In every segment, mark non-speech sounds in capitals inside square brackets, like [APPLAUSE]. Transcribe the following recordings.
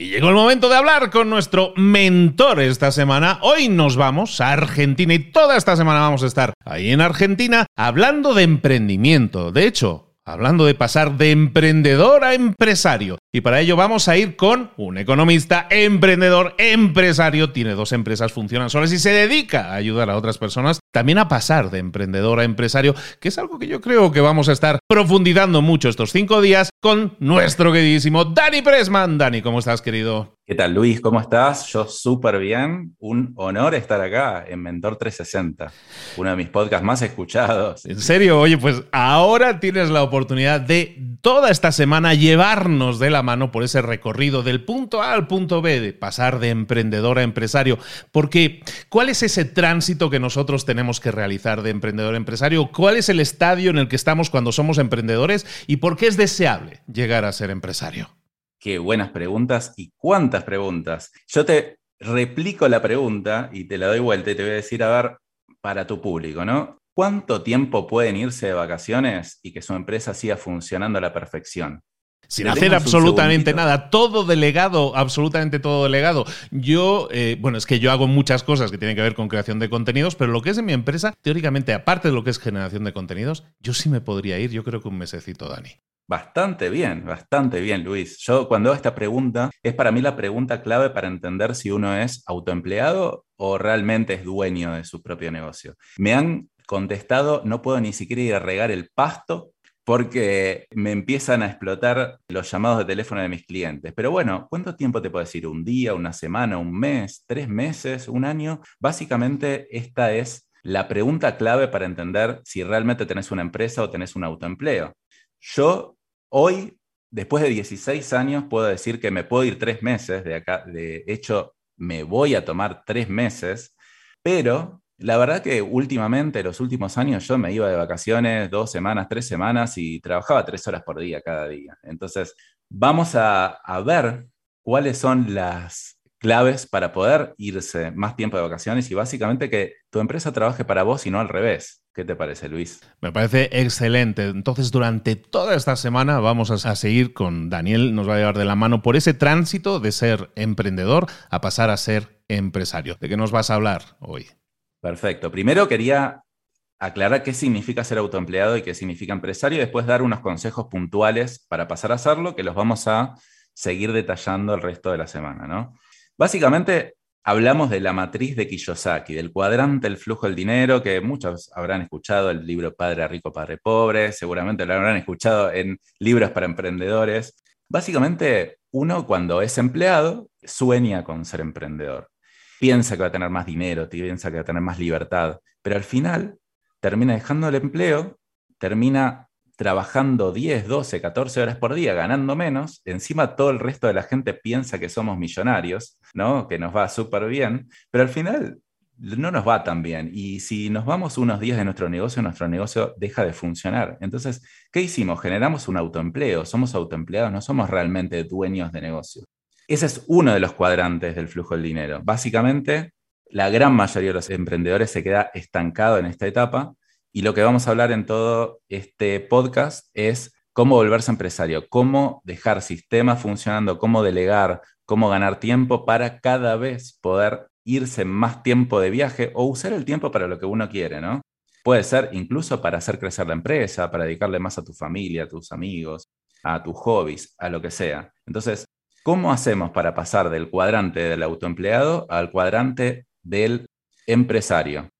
Y llegó el momento de hablar con nuestro mentor esta semana. Hoy nos vamos a Argentina y toda esta semana vamos a estar ahí en Argentina hablando de emprendimiento. De hecho, hablando de pasar de emprendedor a empresario. Y para ello vamos a ir con un economista, emprendedor, empresario, tiene dos empresas, funcionan solas y se dedica a ayudar a otras personas también a pasar de emprendedor a empresario, que es algo que yo creo que vamos a estar profundizando mucho estos cinco días con nuestro queridísimo Dani Pressman. Dani, ¿cómo estás, querido? ¿Qué tal, Luis? ¿Cómo estás? Yo súper bien. Un honor estar acá en Mentor 360, uno de mis podcasts más escuchados. En serio, oye, pues ahora tienes la oportunidad de toda esta semana llevarnos de la mano por ese recorrido del punto A al punto B, de pasar de emprendedor a empresario. Porque, ¿cuál es ese tránsito que nosotros tenemos que realizar de emprendedor a empresario? ¿Cuál es el estadio en el que estamos cuando somos emprendedores? ¿Y por qué es deseable llegar a ser empresario? Qué buenas preguntas y cuántas preguntas. Yo te replico la pregunta y te la doy vuelta y te voy a decir, a ver, para tu público, ¿no? ¿Cuánto tiempo pueden irse de vacaciones y que su empresa siga funcionando a la perfección? Sin hacer absolutamente nada, todo delegado, absolutamente todo delegado. Yo, eh, bueno, es que yo hago muchas cosas que tienen que ver con creación de contenidos, pero lo que es en mi empresa, teóricamente, aparte de lo que es generación de contenidos, yo sí me podría ir, yo creo que un mesecito, Dani. Bastante bien, bastante bien, Luis. Yo cuando hago esta pregunta, es para mí la pregunta clave para entender si uno es autoempleado o realmente es dueño de su propio negocio. Me han contestado, no puedo ni siquiera ir a regar el pasto porque me empiezan a explotar los llamados de teléfono de mis clientes. Pero bueno, ¿cuánto tiempo te puedo decir? ¿Un día, una semana, un mes, tres meses, un año? Básicamente esta es la pregunta clave para entender si realmente tenés una empresa o tenés un autoempleo. Yo Hoy, después de 16 años, puedo decir que me puedo ir tres meses de acá. De hecho, me voy a tomar tres meses, pero la verdad que últimamente, los últimos años, yo me iba de vacaciones dos semanas, tres semanas y trabajaba tres horas por día cada día. Entonces, vamos a, ver cuáles son las claves para poder irse más tiempo de vacaciones y básicamente que tu empresa trabaje para vos y no al revés. ¿Qué te parece, Luis? Me parece excelente. Entonces, durante toda esta semana vamos a seguir con Daniel, nos va a llevar de la mano por ese tránsito de ser emprendedor a pasar a ser empresario. ¿De qué nos vas a hablar hoy? Perfecto. Primero quería aclarar qué significa ser autoempleado y qué significa empresario y después dar unos consejos puntuales para pasar a hacerlo que los vamos a seguir detallando el resto de la semana, ¿no? Básicamente hablamos de la matriz de Kiyosaki, del cuadrante del flujo del dinero, que muchos habrán escuchado el libro Padre Rico, Padre Pobre, seguramente lo habrán escuchado en libros para emprendedores. Básicamente, uno cuando es empleado sueña con ser emprendedor. Piensa que va a tener más dinero, piensa que va a tener más libertad, pero al final termina dejando el empleo, termina trabajando 10, 12, 14 horas por día, ganando menos, encima todo el resto de la gente piensa que somos millonarios, ¿no? Que nos va súper bien, pero al final no nos va tan bien. Y si nos vamos unos días de nuestro negocio, nuestro negocio deja de funcionar. Entonces, ¿qué hicimos? Generamos un autoempleo, somos autoempleados, no somos realmente dueños de negocio. Ese es uno de los cuadrantes del flujo del dinero. Básicamente, la gran mayoría de los emprendedores se queda estancado en esta etapa y lo que vamos a hablar en todo este podcast es cómo volverse empresario, cómo dejar sistemas funcionando, cómo delegar, cómo ganar tiempo para cada vez poder irse más tiempo de viaje o usar el tiempo para lo que uno quiere, ¿no? Puede ser incluso para hacer crecer la empresa, para dedicarle más a tu familia, a tus amigos, a tus hobbies, a lo que sea. Entonces, ¿cómo hacemos para pasar del cuadrante del autoempleado al cuadrante del empresario?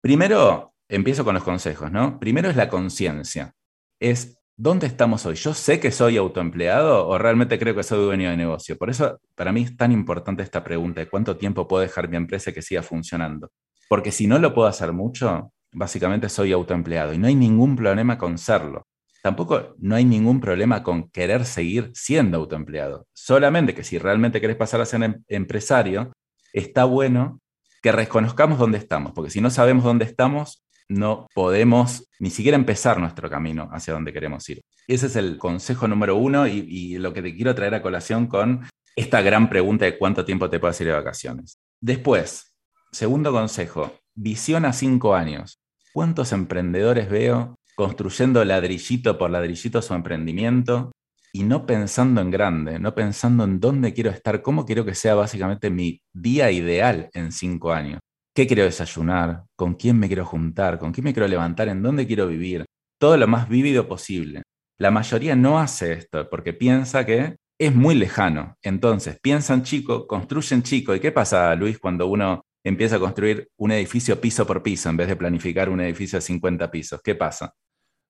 Primero, empiezo con los consejos, ¿no? Primero es la conciencia. Es, ¿dónde estamos hoy? ¿Yo sé que soy autoempleado o realmente creo que soy dueño de negocio? Por eso, para mí es tan importante esta pregunta cuánto tiempo puedo dejar mi empresa que siga funcionando. Porque si no lo puedo hacer mucho, básicamente soy autoempleado y no hay ningún problema con serlo. Tampoco no hay ningún problema con querer seguir siendo autoempleado. Solamente que si realmente querés pasar a ser em-, empresario, está bueno que reconozcamos dónde estamos, porque si no sabemos dónde estamos, no podemos ni siquiera empezar nuestro camino hacia donde queremos ir. Ese es el consejo número uno y, lo que te quiero traer a colación con esta gran pregunta de cuánto tiempo te puedes ir de vacaciones. Después, segundo consejo, visión a cinco años. ¿Cuántos emprendedores veo construyendo ladrillito por ladrillito su emprendimiento y no pensando en grande, no pensando en dónde quiero estar, cómo quiero que sea básicamente mi día ideal en cinco años. ¿Qué quiero desayunar? ¿Con quién me quiero juntar? ¿Con quién me quiero levantar? ¿En dónde quiero vivir? Todo lo más vívido posible. La mayoría no hace esto porque piensa que es muy lejano. Entonces, piensan chico, construyen chico. ¿Y qué pasa, Luis, cuando uno empieza a construir un edificio piso por piso en vez de planificar un edificio de 50 pisos? ¿Qué pasa?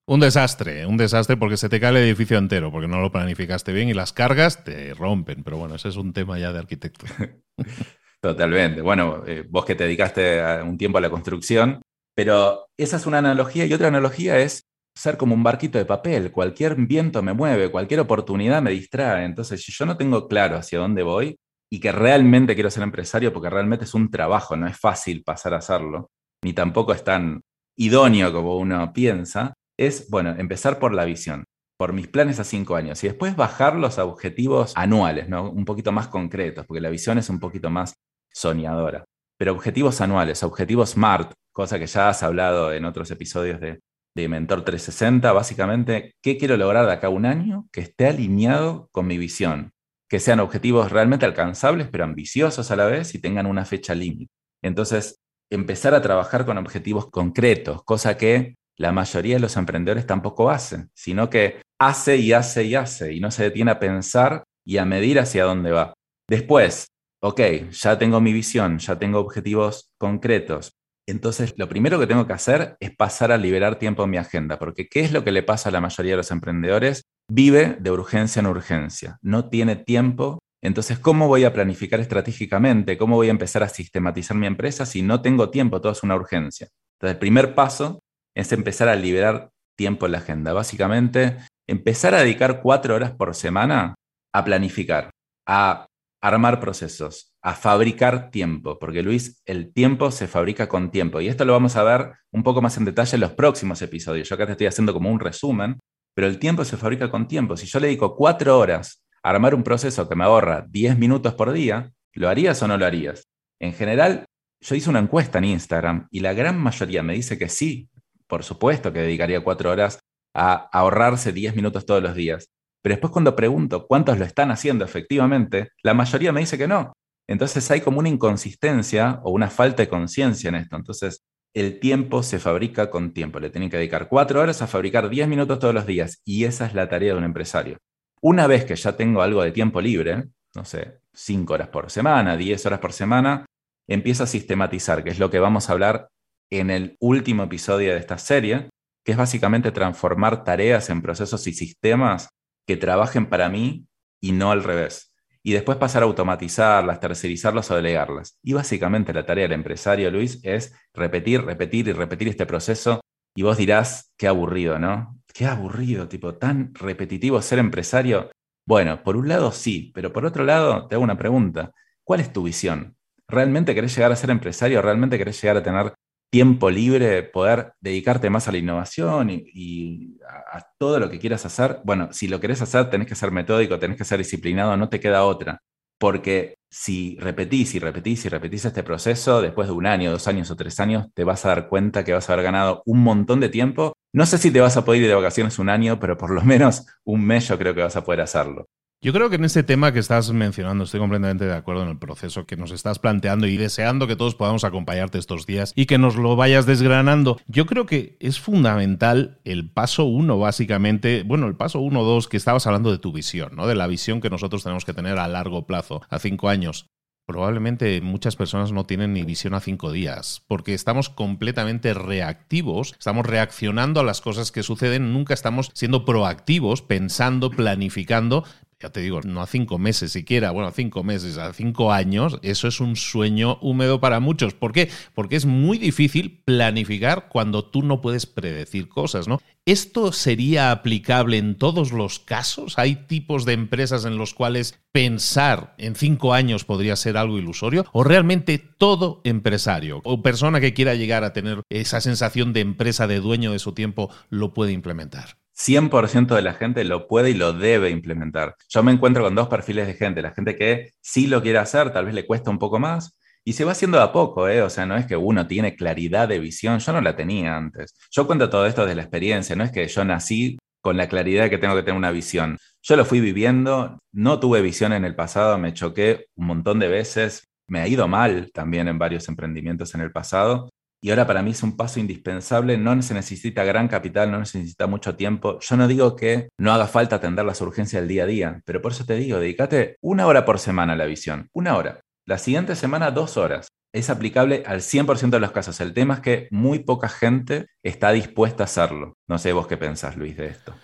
Un desastre, un desastre porque se te cae el edificio entero, porque no lo planificaste bien y las cargas te rompen. Pero bueno, ese es un tema ya de arquitecto. [LAUGHS] Totalmente. Bueno, eh, vos que te dedicaste un tiempo a la construcción, pero esa es una analogía y otra analogía es ser como un barquito de papel. Cualquier viento me mueve, cualquier oportunidad me distrae. Entonces, si yo no tengo claro hacia dónde voy y que realmente quiero ser empresario, porque realmente es un trabajo, no es fácil pasar a hacerlo, ni tampoco es tan idóneo como uno piensa, es, bueno, empezar por la visión, por mis planes a cinco años y después bajarlos a objetivos anuales, ¿no? un poquito más concretos, porque la visión es un poquito más soñadora. Pero objetivos anuales, objetivos SMART, cosa que ya has hablado en otros episodios de, de Mentor 360, básicamente, ¿qué quiero lograr de acá a un año que esté alineado con mi visión? Que sean objetivos realmente alcanzables, pero ambiciosos a la vez y tengan una fecha límite. Entonces, empezar a trabajar con objetivos concretos, cosa que la mayoría de los emprendedores tampoco hacen, sino que hace y hace y hace y no se detiene a pensar y a medir hacia dónde va. Después, ok, ya tengo mi visión, ya tengo objetivos concretos. Entonces, lo primero que tengo que hacer es pasar a liberar tiempo en mi agenda, porque ¿qué es lo que le pasa a la mayoría de los emprendedores? Vive de urgencia en urgencia, no tiene tiempo. Entonces, ¿cómo voy a planificar estratégicamente? ¿Cómo voy a empezar a sistematizar mi empresa si no tengo tiempo? Todo es una urgencia. Entonces, el primer paso es empezar a liberar tiempo en la agenda. Básicamente, empezar a dedicar cuatro horas por semana a planificar, a armar procesos, a fabricar tiempo, porque Luis, el tiempo se fabrica con tiempo. Y esto lo vamos a ver un poco más en detalle en los próximos episodios. Yo acá te estoy haciendo como un resumen, pero el tiempo se fabrica con tiempo. Si yo le dedico cuatro horas a armar un proceso que me ahorra 10 minutos por día, ¿lo harías o no lo harías? En general, yo hice una encuesta en Instagram y la gran mayoría me dice que sí, por supuesto que dedicaría cuatro horas a ahorrarse 10 minutos todos los días. Pero después cuando pregunto cuántos lo están haciendo efectivamente, la mayoría me dice que no. Entonces hay como una inconsistencia o una falta de conciencia en esto. Entonces el tiempo se fabrica con tiempo. Le tienen que dedicar cuatro horas a fabricar 10 minutos todos los días. Y esa es la tarea de un empresario. Una vez que ya tengo algo de tiempo libre, no sé, 5 horas por semana, 10 horas por semana, empiezo a sistematizar, que es lo que vamos a hablar en el último episodio de esta serie, que es básicamente transformar tareas en procesos y sistemas que trabajen para mí y no al revés. Y después pasar a automatizarlas, tercerizarlas o delegarlas. Y básicamente la tarea del empresario, Luis, es repetir, repetir y repetir este proceso. Y vos dirás, qué aburrido, ¿no? Qué aburrido, tipo, tan repetitivo ser empresario. Bueno, por un lado sí, pero por otro lado te hago una pregunta. ¿Cuál es tu visión? ¿Realmente querés llegar a ser empresario? ¿Realmente querés llegar a tener tiempo libre, poder dedicarte más a la innovación y, a, todo lo que quieras hacer, bueno, si lo querés hacer, tenés que ser metódico, tenés que ser disciplinado, no te queda otra. Porque si repetís y repetís y repetís este proceso, después de un año, dos años o tres años, te vas a dar cuenta que vas a haber ganado un montón de tiempo. No sé si te vas a poder ir de vacaciones un año, pero por lo menos un mes yo creo que vas a poder hacerlo. Yo creo que en este tema que estás mencionando estoy completamente de acuerdo en el proceso que nos estás planteando y deseando que todos podamos acompañarte estos días y que nos lo vayas desgranando. Yo creo que es fundamental el paso uno, básicamente, bueno, el paso uno, dos, que estabas hablando de tu visión, ¿no? De la visión que nosotros tenemos que tener a largo plazo, a cinco años. Probablemente muchas personas no tienen ni visión a cinco días, porque estamos completamente reactivos, estamos reaccionando a las cosas que suceden, nunca estamos siendo proactivos, pensando, planificando, te digo, no a cinco meses siquiera, bueno, a cinco meses, a cinco años, eso es un sueño húmedo para muchos. ¿Por qué? Porque es muy difícil planificar cuando tú no puedes predecir cosas, ¿no? ¿Esto sería aplicable en todos los casos? ¿Hay tipos de empresas en los cuales pensar en cinco años podría ser algo ilusorio? ¿O realmente todo empresario o persona que quiera llegar a tener esa sensación de empresa, de dueño de su tiempo, lo puede implementar? 100% de la gente lo puede y lo debe implementar. Yo me encuentro con dos perfiles de gente, la gente que sí lo quiere hacer, tal vez le cuesta un poco más, y se va haciendo a poco, ¿eh? o sea, no es que uno tiene claridad de visión, yo no la tenía antes. Yo cuento todo esto desde la experiencia, no es que yo nací con la claridad que tengo que tener una visión. Yo lo fui viviendo, no tuve visión en el pasado, me choqué un montón de veces, me ha ido mal también en varios emprendimientos en el pasado. Y ahora para mí es un paso indispensable, no se necesita gran capital, no se necesita mucho tiempo. Yo no digo que no haga falta atender las urgencias del día a día, pero por eso te digo, dedícate una hora por semana a la visión, una hora. La siguiente semana, dos horas. Es aplicable al 100% de los casos. El tema es que muy poca gente está dispuesta a hacerlo. No sé vos qué pensás, Luis, de esto.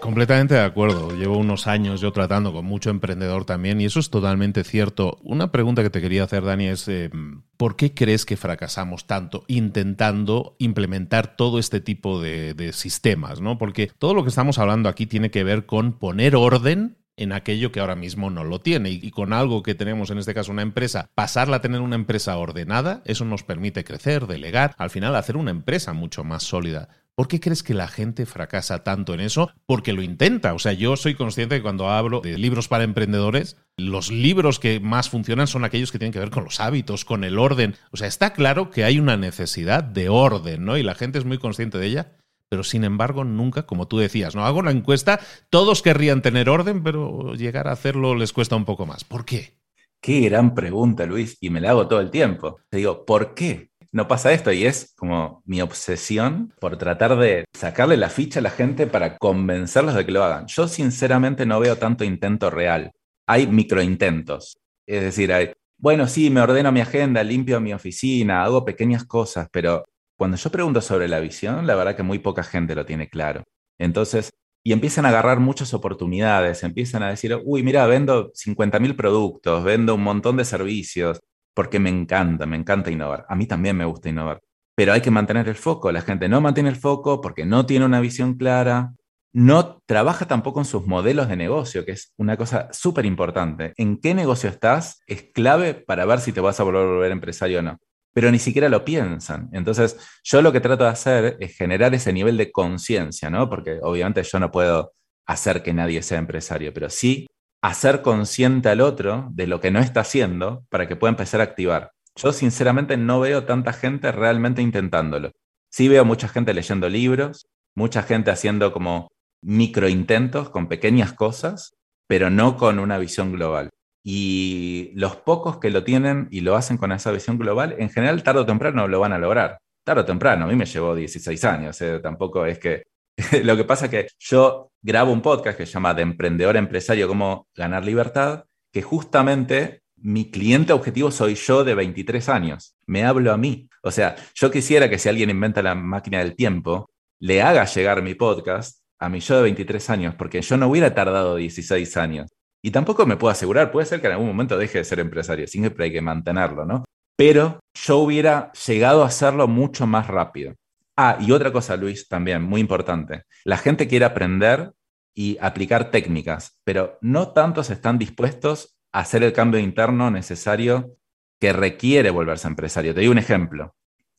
Completamente de acuerdo. Llevo unos años yo tratando con mucho emprendedor también y eso es totalmente cierto. Una pregunta que te quería hacer, Dani, es eh, ¿por qué crees que fracasamos tanto intentando implementar todo este tipo de, de sistemas? ¿no? Porque todo lo que estamos hablando aquí tiene que ver con poner orden en aquello que ahora mismo no lo tiene. Y, con algo que tenemos, en este caso una empresa, pasarla a tener una empresa ordenada, eso nos permite crecer, delegar, al final hacer una empresa mucho más sólida. ¿Por qué crees que la gente fracasa tanto en eso? Porque lo intenta. O sea, yo soy consciente que cuando hablo de libros para emprendedores, los libros que más funcionan son aquellos que tienen que ver con los hábitos, con el orden. O sea, está claro que hay una necesidad de orden, ¿no? Y la gente es muy consciente de ella. Pero sin embargo, nunca, como tú decías, ¿no? Hago la encuesta, todos querrían tener orden, pero llegar a hacerlo les cuesta un poco más. ¿Por qué? Qué gran pregunta, Luis, y me la hago todo el tiempo. Te digo, ¿por qué? No pasa esto y es como mi obsesión por tratar de sacarle la ficha a la gente para convencerlos de que lo hagan. Yo sinceramente no veo tanto intento real. Hay microintentos. Es decir, hay, bueno, sí, me ordeno mi agenda, limpio mi oficina, hago pequeñas cosas, pero cuando yo pregunto sobre la visión, la verdad que muy poca gente lo tiene claro. Entonces, y empiezan a agarrar muchas oportunidades, empiezan a decir, uy, mira, vendo 50.000 productos, vendo un montón de servicios, porque me encanta, me encanta innovar. A mí también me gusta innovar, pero hay que mantener el foco. La gente no mantiene el foco porque no tiene una visión clara, no trabaja tampoco en sus modelos de negocio, que es una cosa súper importante. En qué negocio estás es clave para ver si te vas a volver, volver empresario o no. Pero ni siquiera lo piensan. Entonces, yo lo que trato de hacer es generar ese nivel de conciencia, ¿no? Porque obviamente yo no puedo hacer que nadie sea empresario, pero sí hacer consciente al otro de lo que no está haciendo para que pueda empezar a activar. Yo sinceramente no veo tanta gente realmente intentándolo. Sí veo mucha gente leyendo libros, mucha gente haciendo como microintentos con pequeñas cosas, pero no con una visión global. Y los pocos que lo tienen y lo hacen con esa visión global, en general tarde o temprano lo van a lograr. Tarde o temprano, a mí me llevó 16 años, eh, tampoco es que [LAUGHS] lo que pasa es que yo grabo un podcast que se llama De Emprendedor Empresario, cómo ganar libertad, que justamente mi cliente objetivo soy yo de 23 años. Me hablo a mí. O sea, yo quisiera que si alguien inventa la máquina del tiempo, le haga llegar mi podcast a mi yo de 23 años, porque yo no hubiera tardado 16 años. Y tampoco me puedo asegurar, puede ser que en algún momento deje de ser empresario, siempre hay que mantenerlo, ¿no? Pero yo hubiera llegado a hacerlo mucho más rápido. Ah, y otra cosa, Luis, también, muy importante. La gente quiere aprender y aplicar técnicas, pero no tantos están dispuestos a hacer el cambio interno necesario que requiere volverse empresario. Te doy un ejemplo.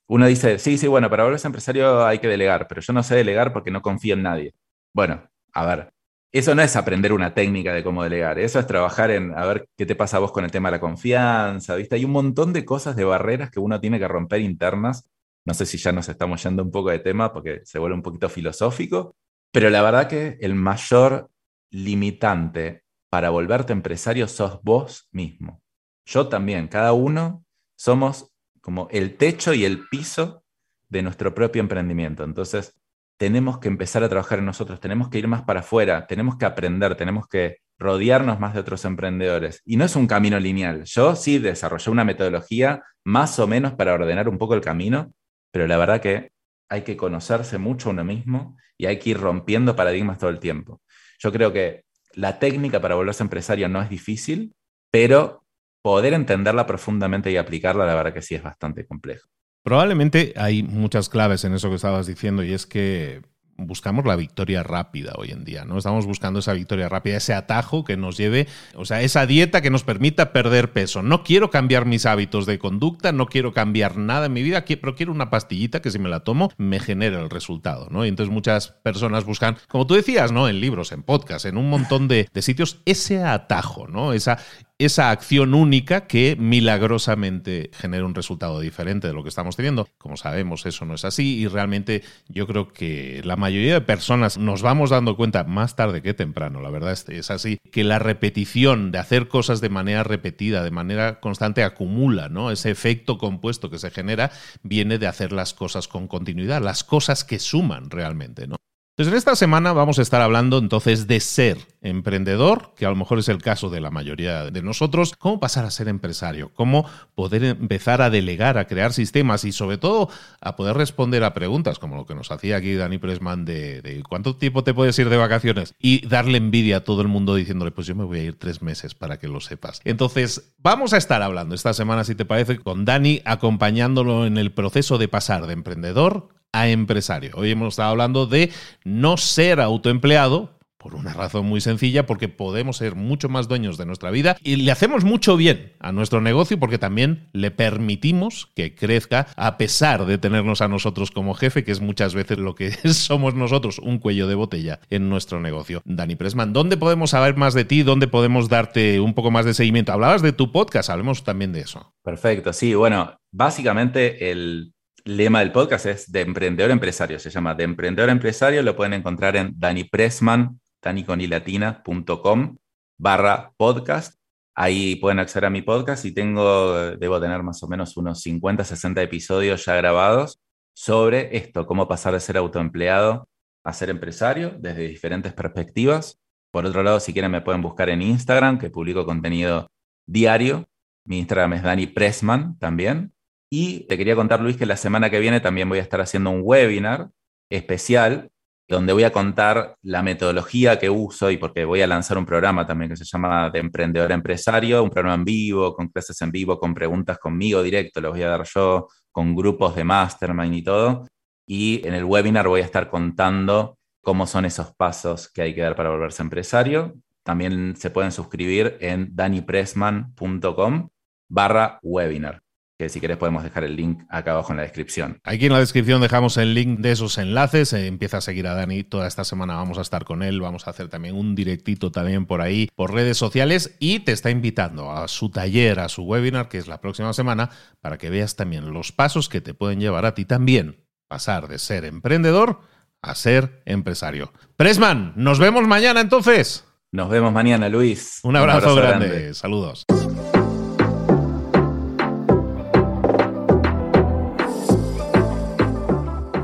Uno dice, sí, sí, bueno, para volverse empresario hay que delegar, pero yo no sé delegar porque no confío en nadie. Bueno, a ver, eso no es aprender una técnica de cómo delegar, eso es trabajar en a ver qué te pasa a vos con el tema de la confianza, ¿viste? Hay un montón de cosas, de barreras que uno tiene que romper internas no sé si ya nos estamos yendo un poco de tema porque se vuelve un poquito filosófico, pero la verdad que el mayor limitante para volverte empresario sos vos mismo. Yo también, cada uno somos como el techo y el piso de nuestro propio emprendimiento. Entonces, tenemos que empezar a trabajar en nosotros, tenemos que ir más para afuera, tenemos que aprender, tenemos que rodearnos más de otros emprendedores. Y no es un camino lineal. Yo sí desarrollé una metodología más o menos para ordenar un poco el camino, pero la verdad que hay que conocerse mucho a uno mismo y hay que ir rompiendo paradigmas todo el tiempo. Yo creo que la técnica para volverse empresario no es difícil, pero poder entenderla profundamente y aplicarla, la verdad que sí es bastante complejo. Probablemente hay muchas claves en eso que estabas diciendo y es que buscamos la victoria rápida hoy en día, ¿no? Estamos buscando esa victoria rápida, ese atajo que nos lleve, o sea, esa dieta que nos permita perder peso. No quiero cambiar mis hábitos de conducta, no quiero cambiar nada en mi vida, pero quiero una pastillita que si me la tomo me genere el resultado, ¿no? Y entonces muchas personas buscan, como tú decías, ¿no? En libros, en podcasts, en un montón de, de sitios, ese atajo, ¿no? Esa, esa acción única que milagrosamente genera un resultado diferente de lo que estamos teniendo. Como sabemos, eso no es así y realmente yo creo que la mayoría de personas nos vamos dando cuenta más tarde que temprano, la verdad es, así, que la repetición de hacer cosas de manera repetida, de manera constante, acumula, ¿no? Ese efecto compuesto que se genera viene de hacer las cosas con continuidad, las cosas que suman realmente, ¿no? Pues en esta semana vamos a estar hablando entonces de ser emprendedor, que a lo mejor es el caso de la mayoría de nosotros, cómo pasar a ser empresario, cómo poder empezar a delegar, a crear sistemas y sobre todo a poder responder a preguntas como lo que nos hacía aquí Dani Pressman de, cuánto tiempo te puedes ir de vacaciones y darle envidia a todo el mundo diciéndole pues yo me voy a ir tres meses para que lo sepas. Entonces vamos a estar hablando esta semana, si te parece, con Dani acompañándolo en el proceso de pasar de emprendedor a empresario. Hoy hemos estado hablando de no ser autoempleado, por una razón muy sencilla, porque podemos ser mucho más dueños de nuestra vida y le hacemos mucho bien a nuestro negocio porque también le permitimos que crezca a pesar de tenernos a nosotros como jefe, que es muchas veces lo que [LAUGHS] somos nosotros, un cuello de botella en nuestro negocio. Dani Presman, ¿dónde podemos saber más de ti? ¿Dónde podemos darte un poco más de seguimiento? Hablabas de tu podcast, hablemos también de eso. Perfecto, sí, bueno, básicamente el lema del podcast es de emprendedor empresario. Se llama de emprendedor empresario. Lo pueden encontrar en Dani Pressman, daniconilatina.com barra podcast. Ahí pueden acceder a mi podcast y tengo, debo tener más o menos unos 50, 60 episodios ya grabados sobre esto, cómo pasar de ser autoempleado a ser empresario desde diferentes perspectivas. Por otro lado, si quieren me pueden buscar en Instagram, que publico contenido diario. Mi Instagram es Dani Pressman también. Y te quería contar, Luis, que la semana que viene también voy a estar haciendo un webinar especial donde voy a contar la metodología que uso y porque voy a lanzar un programa también que se llama de emprendedor empresario, un programa en vivo, con clases en vivo, con preguntas conmigo directo, los voy a dar yo, con grupos de mastermind y todo. Y en el webinar voy a estar contando cómo son esos pasos que hay que dar para volverse empresario. También se pueden suscribir en danipressman.com barra webinar que si quieres podemos dejar el link acá abajo en la descripción. Aquí en la descripción dejamos el link de esos enlaces. Eh, empieza a seguir a Dani. Toda esta semana vamos a estar con él. Vamos a hacer también un directito también por ahí, por redes sociales. Y te está invitando a su taller, a su webinar, que es la próxima semana, para que veas también los pasos que te pueden llevar a ti también. Pasar de ser emprendedor a ser empresario. Presman, nos vemos mañana entonces. Nos vemos mañana, Luis. Un abrazo, grande. Saludos.